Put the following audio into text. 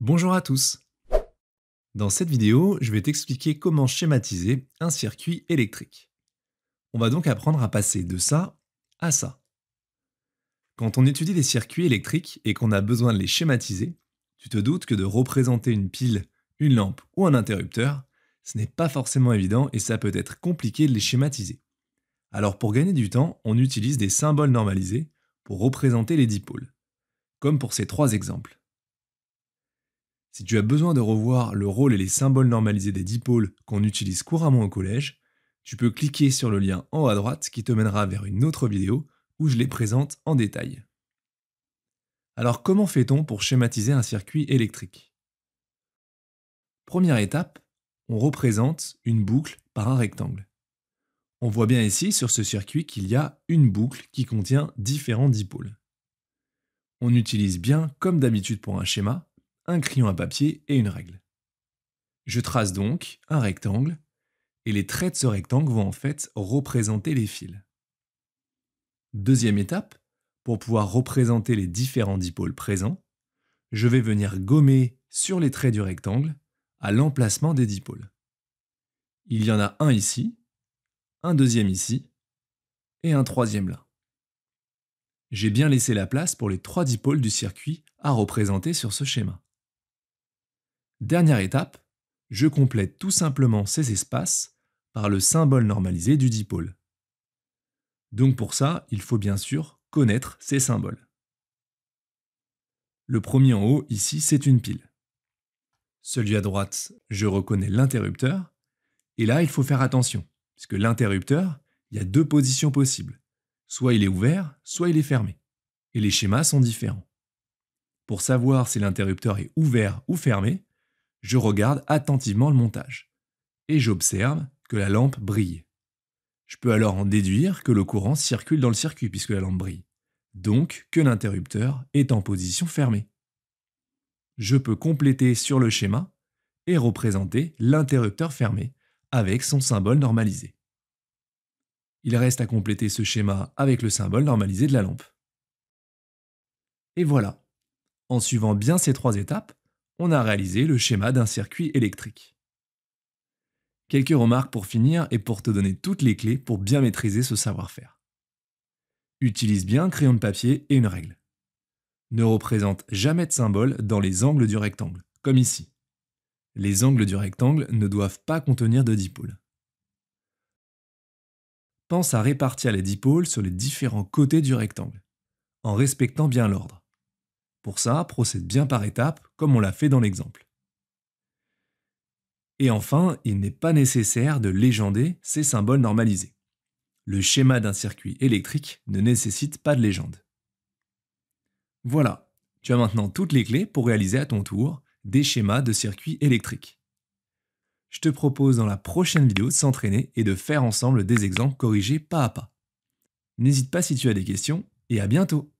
Bonjour à tous Dans cette vidéo, je vais t'expliquer comment schématiser un circuit électrique. On va donc apprendre à passer de ça à ça. Quand on étudie les circuits électriques et qu'on a besoin de les schématiser, tu te doutes que de représenter une pile, une lampe ou un interrupteur, ce n'est pas forcément évident et ça peut être compliqué de les schématiser. Alors pour gagner du temps, on utilise des symboles normalisés pour représenter les dipôles, comme pour ces trois exemples. Si tu as besoin de revoir le rôle et les symboles normalisés des dipôles qu'on utilise couramment au collège, tu peux cliquer sur le lien en haut à droite qui te mènera vers une autre vidéo où je les présente en détail. Alors comment fait-on pour schématiser un circuit électrique? Première étape, on représente une boucle par un rectangle. On voit bien ici sur ce circuit qu'il y a une boucle qui contient différents dipôles. On utilise bien, comme d'habitude pour un schéma, un crayon à papier et une règle. Je trace donc un rectangle, et les traits de ce rectangle vont en fait représenter les fils. Deuxième étape, pour pouvoir représenter les différents dipôles présents, je vais venir gommer sur les traits du rectangle à l'emplacement des dipôles. Il y en a un ici, un deuxième ici, et un troisième là. J'ai bien laissé la place pour les trois dipôles du circuit à représenter sur ce schéma. Dernière étape, je complète tout simplement ces espaces par le symbole normalisé du dipôle. Donc pour ça, il faut bien sûr connaître ces symboles. Le premier en haut, ici, c'est une pile. Celui à droite, je reconnais l'interrupteur. Et là, il faut faire attention puisque l'interrupteur, il y a deux positions possibles. Soit il est ouvert, soit il est fermé. Et les schémas sont différents. Pour savoir si l'interrupteur est ouvert ou fermé, je regarde attentivement le montage. Et j'observe que la lampe brille. Je peux alors en déduire que le courant circule dans le circuit puisque la lampe brille. Donc que l'interrupteur est en position fermée. Je peux compléter sur le schéma et représenter l'interrupteur fermé avec son symbole normalisé. Il reste à compléter ce schéma avec le symbole normalisé de la lampe. Et voilà. En suivant bien ces trois étapes, on a réalisé le schéma d'un circuit électrique. Quelques remarques pour finir et pour te donner toutes les clés pour bien maîtriser ce savoir-faire. Utilise bien un crayon de papier et une règle. Ne représente jamais de symbole dans les angles du rectangle, comme ici les angles du rectangle ne doivent pas contenir de dipôles. Pense à répartir les dipôles sur les différents côtés du rectangle, en respectant bien l'ordre. Pour ça, procède bien par étapes, comme on l'a fait dans l'exemple. Et enfin, il n'est pas nécessaire de légender ces symboles normalisés. Le schéma d'un circuit électrique ne nécessite pas de légende. Voilà, tu as maintenant toutes les clés pour réaliser à ton tour des schémas de circuits électriques. Je te propose dans la prochaine vidéo de s'entraîner et de faire ensemble des exemples corrigés pas à pas. N'hésite pas si tu as des questions et à bientôt